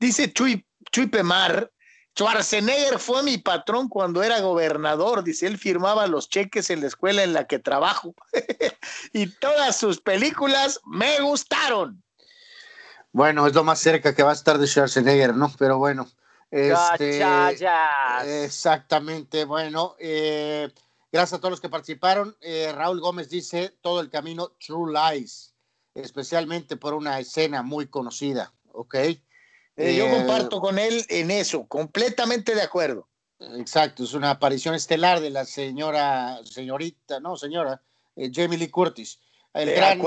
dice Chuy, Chuy Pemar, Schwarzenegger fue mi patrón cuando era gobernador, dice, él firmaba los cheques en la escuela en la que trabajo y todas sus películas me gustaron. Bueno, es lo más cerca que va a estar de Schwarzenegger, ¿no? Pero bueno. Este, exactamente, bueno, eh, gracias a todos los que participaron. Eh, Raúl Gómez dice todo el camino True Lies, especialmente por una escena muy conocida, ¿ok? Eh, yo comparto con él en eso, completamente de acuerdo. Exacto, es una aparición estelar de la señora, señorita, no, señora, Jamie Lee Curtis. El gran,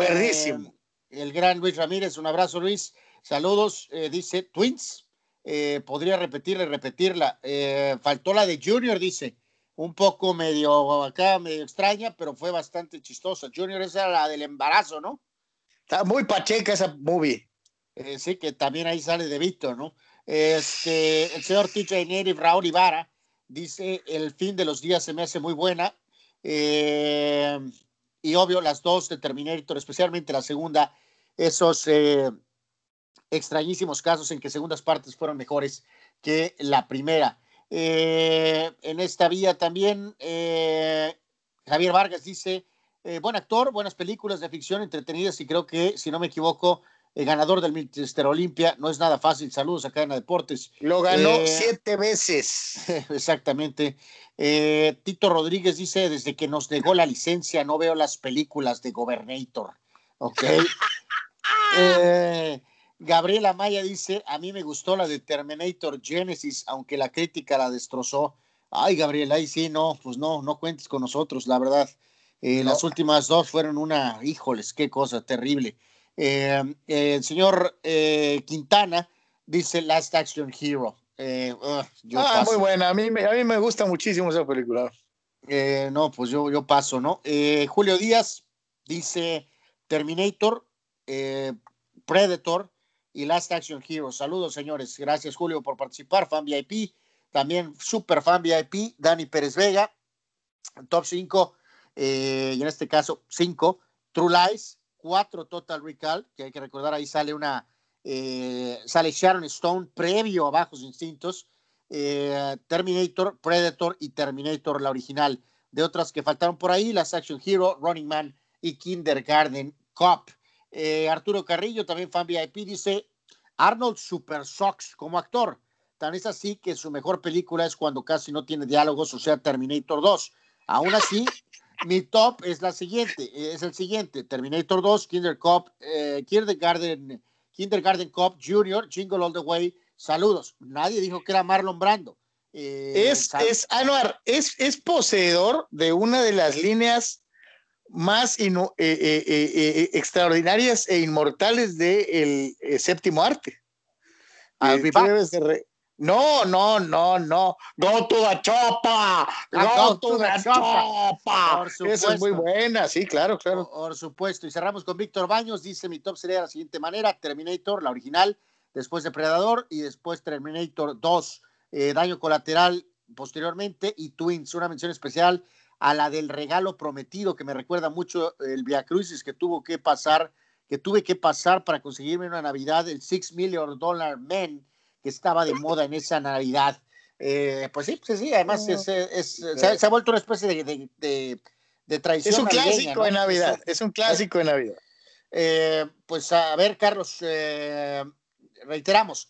el gran Luis Ramírez, un abrazo Luis, saludos, dice Twins, eh, podría repetirla repetirla. Eh, faltó la de Junior, dice, un poco medio acá, medio extraña, pero fue bastante chistosa. Junior esa era la del embarazo, ¿no? Está muy pacheca esa movie. Eh, sí, que también ahí sale de Víctor, ¿no? Este, el señor TJ Neri, Raúl Ibarra, dice, el fin de los días se me hace muy buena. y obvio, las dos de Terminator, especialmente la segunda, esos extrañísimos casos en que segundas partes fueron mejores que la primera. Eh, en esta vía también, eh, Javier Vargas dice, eh, buen actor, buenas películas de ficción entretenidas y creo que, si no me equivoco, el ganador del Mister Olimpia no es nada fácil. Saludos a Cadena Deportes. Lo ganó siete veces. Exactamente. Tito Rodríguez dice, desde que nos negó la licencia no veo las películas de Gobernator. Ok. Gabriela Maya dice, a mí me gustó la de Terminator Genesis, aunque la crítica la destrozó. Ay, Gabriela, ahí sí, no, pues no, no cuentes con nosotros, la verdad. Eh, las últimas dos fueron una, híjoles, qué cosa terrible. Eh, el señor eh, Quintana dice Last Action Hero. ah, muy buena, a mí, a mí me gusta muchísimo esa película. no, pues yo, yo paso, ¿no? Julio Díaz dice Terminator, Predator, y Last Action Hero. Saludos, señores. Gracias, Julio, por participar. Fan VIP, también super fan VIP, Dani Pérez Vega. Top 5, eh, y en este caso 5, True Lies, 4 Total Recall, que hay que recordar, ahí sale una, eh, sale Sharon Stone previo a Bajos Instintos, eh, Terminator, Predator y Terminator, la original. De otras que faltaron por ahí, Last Action Hero, Running Man y Kindergarten Cop. Eh, Arturo Carrillo, también fan VIP, dice Arnold Super Sox como actor. Tan es así que su mejor película es cuando casi no tiene diálogos, o sea, Terminator 2. Aún así, mi top es la siguiente, es el siguiente: Terminator 2, Kinder Cop, eh, Kindergarten, Kindergarten Cop Junior, Jingle All the Way. Saludos. Nadie dijo que era Marlon Brando. Eh, es, es, Anuar, es, es poseedor de una de las líneas más eh, eh, eh, extraordinarias e inmortales del de séptimo arte. No, no, no, no. Go to the chopa. Go, to, the, chopa. Esa es muy buena, sí, claro, claro. Por, supuesto. Y cerramos con Víctor Baños. Dice: Mi top sería de la siguiente manera: Terminator, la original, después Depredador y después Terminator 2, daño colateral posteriormente y Twins. Una mención especial a la del regalo prometido, que me recuerda mucho el Via Crucis que tuvo que pasar, que tuve que pasar para conseguirme una Navidad, el Six Million Dollar Man, que estaba de moda en esa Navidad. Eh, pues sí, pues sí, además es, se, ha, vuelto una especie de, de, de, traición. Es un clásico de Navidad, es un clásico de Navidad. Eh, pues a ver, Carlos, eh, reiteramos,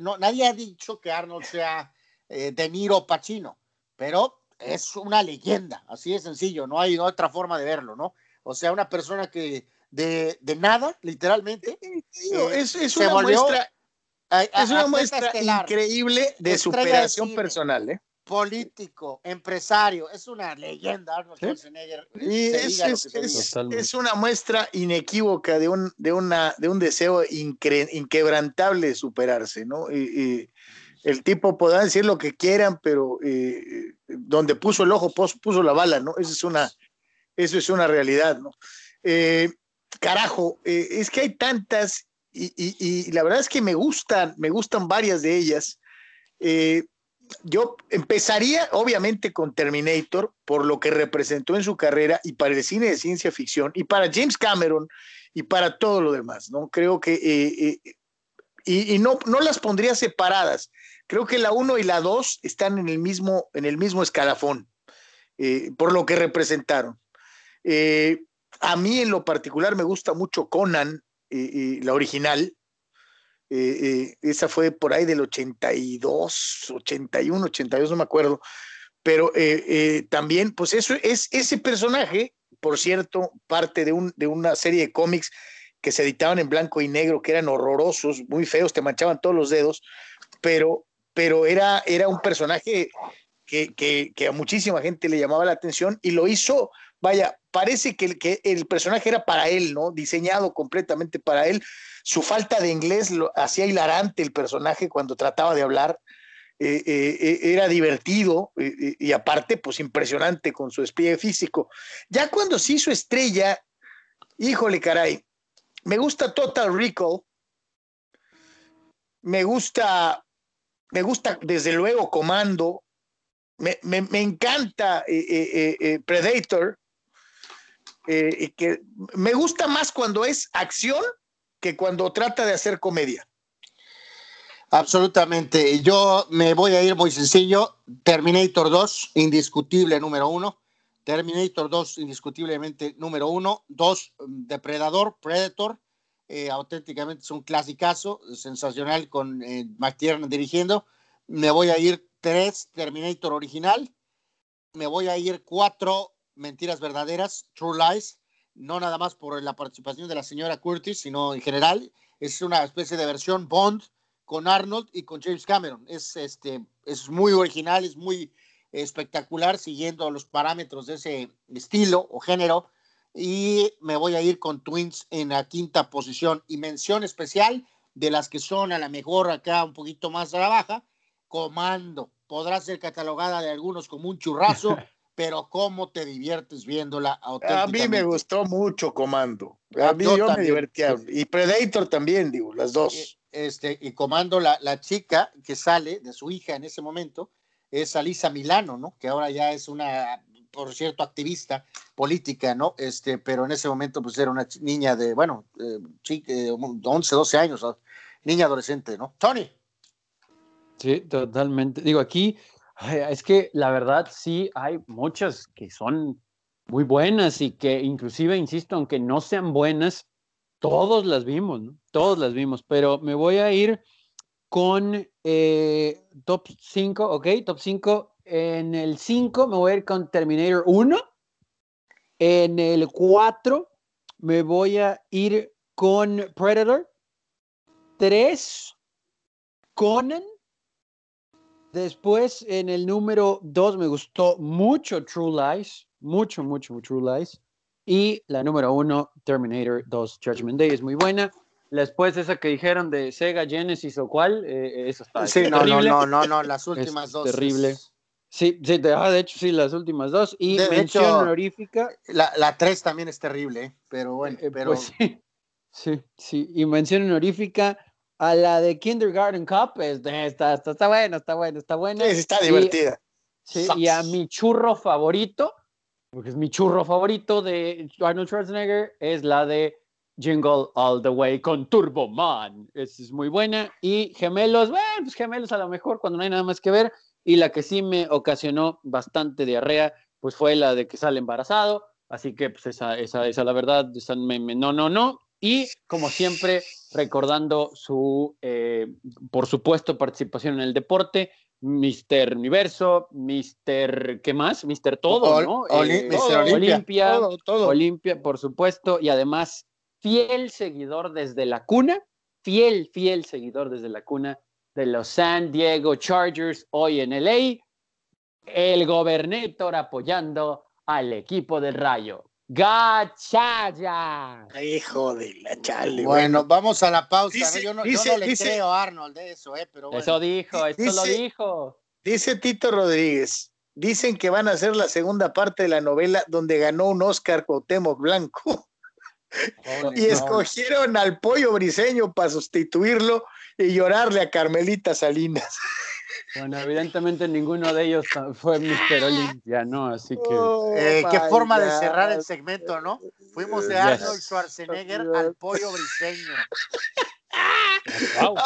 no, nadie ha dicho que Arnold sea De Niro Pacino, pero es una leyenda, así de sencillo, no hay otra forma de verlo, ¿no? O sea, una persona que de, nada, literalmente, eh, es, una muestra, es una muestra increíble de superación personal, ¿eh? político, empresario, es una leyenda Arnold Schwarzenegger. es, una muestra inequívoca de un, de una, de un deseo inquebrantable de superarse, ¿no? Y, el tipo podrá decir lo que quieran, pero eh, donde puso el ojo, puso, la bala, ¿no? Eso es una, eso es una realidad, ¿no? Eh, carajo, eh, es que hay tantas y, la verdad es que me gustan, me gustan varias de ellas. yo empezaría, obviamente, con Terminator, por lo que representó en su carrera y para el cine de ciencia ficción, y para James Cameron y para todo lo demás, ¿no? Creo que y, no, no las pondría separadas. Creo que la 1 y la 2 están en el mismo, en el mismo escalafón, eh, por lo que representaron. Eh, a mí en lo particular me gusta mucho Conan, la original. esa fue por ahí del 82, 81, 82, no me acuerdo. Pero también, pues eso es ese personaje, por cierto, parte de, un, de una serie de cómics que se editaban en blanco y negro, que eran horrorosos, muy feos, te manchaban todos los dedos, pero, pero era, era un personaje que, a muchísima gente le llamaba la atención y lo hizo, vaya, parece que, que el personaje era para él, ¿no? Diseñado completamente para él. Su falta de inglés lo hacía hilarante el personaje cuando trataba de hablar. Eh, eh, eh, era divertido y aparte, pues impresionante con su espía físico. Ya cuando se hizo estrella, híjole, caray, me gusta Total Recall. Me gusta, me gusta desde luego Comando. Me, encanta eh, eh, que me gusta más cuando es acción que cuando trata de hacer comedia. Absolutamente. Yo me voy a ir muy sencillo. Terminator 2, indiscutible número uno. Terminator 2, indiscutiblemente número uno. Dos, Depredador, Predator. Eh, auténticamente es un clasicazo, sensacional con eh, McTiernan dirigiendo. Me voy a ir tres, Terminator original. Me voy a ir cuatro, Mentiras Verdaderas, True Lies. No nada más por la participación de la señora Curtis, sino en general. Es una especie de versión Bond con Arnold y con James Cameron. Es, este, es muy original, es muy espectacular, siguiendo los parámetros de ese estilo o género. Y me voy a ir con Twins en la quinta posición. Y mención especial de las que son a la mejor acá un poquito más a la baja, Comando. Podrá ser catalogada de algunos como un churrazo, pero cómo te diviertes viéndola A mí me gustó mucho Comando. A mí yo, me divertía. Y Predator también, digo, las dos. Este, y Comando, la, la chica que sale de su hija en ese momento, es Alisa Milano, ¿no? Que ahora ya es una, por cierto, activista política, ¿no? Este, pero en ese momento, pues era una niña de, bueno, eh, chica, 11, 12 años, niña adolescente, ¿no? Tony. Sí, totalmente. Digo, aquí es que la verdad sí hay muchas que son muy buenas y que inclusive, insisto, aunque no sean buenas, todos las vimos, ¿no? Todos las vimos, pero me voy a ir con eh, top 5, ok, top 5. En el 5 me voy a ir con Terminator 1. En el 4 me voy a ir con Predator. 3, Conan. Después, en el número 2 me gustó mucho True Lies. Mucho, mucho, True Lies. Y la número 1, Terminator 2 Judgment Day, es muy buena. Después esa que dijeron de Sega Genesis o cuál, eh, eso está sí, no, no, no, no, no, las últimas dos. Terrible. Sí, sí, ah, de hecho sí, las últimas dos. Y mención honorífica. La, la tres también es terrible, ¿eh? pero bueno, eh, pero... Pues sí, sí, sí. Y mención honorífica a la de Kindergarten Cup, está, está, está bueno, está bueno, está buena. Sí, está divertida. sí, y a mi churro favorito, porque es mi churro favorito de Arnold Schwarzenegger, es la de Jingle All the Way con Turbo Man. Esa es muy buena. Y Gemelos, bueno, pues Gemelos a lo mejor cuando no hay nada más que ver. Y la que sí me ocasionó bastante diarrea, pues fue la de que sale embarazado. Así que, pues esa, esa, esa la verdad, esa meme, no, no, no. Y como siempre, recordando su, eh, por supuesto, participación en el deporte, Mister Universo, Mister, ¿qué más? Mister Todo, ¿no? Eh, Olimpia, todo, todo. Olimpia, por supuesto, y además fiel seguidor desde la cuna, fiel, fiel seguidor desde la cuna de los San Diego Chargers hoy en LA, el gobernador apoyando al equipo del Rayo. ¡Gachaya! Hijo de la chale. Bueno, vamos a la pausa. Yo, no, le creo a Arnold de eso, ¿eh? Pero Eso dijo, eso lo dijo. Dice Tito Rodríguez. Dicen que van a hacer la segunda parte de la novela donde ganó un Oscar Cuauhtémoc Blanco y escogieron al pollo briseño para sustituirlo y llorarle a Carmelita Salinas. Bueno, evidentemente ninguno de ellos fue Mr. Olympia, ¿no? Así que. Oh, eh, qué forma de cerrar el segmento, ¿no? Fuimos de Arnold Schwarzenegger al pollo briseño. Wow.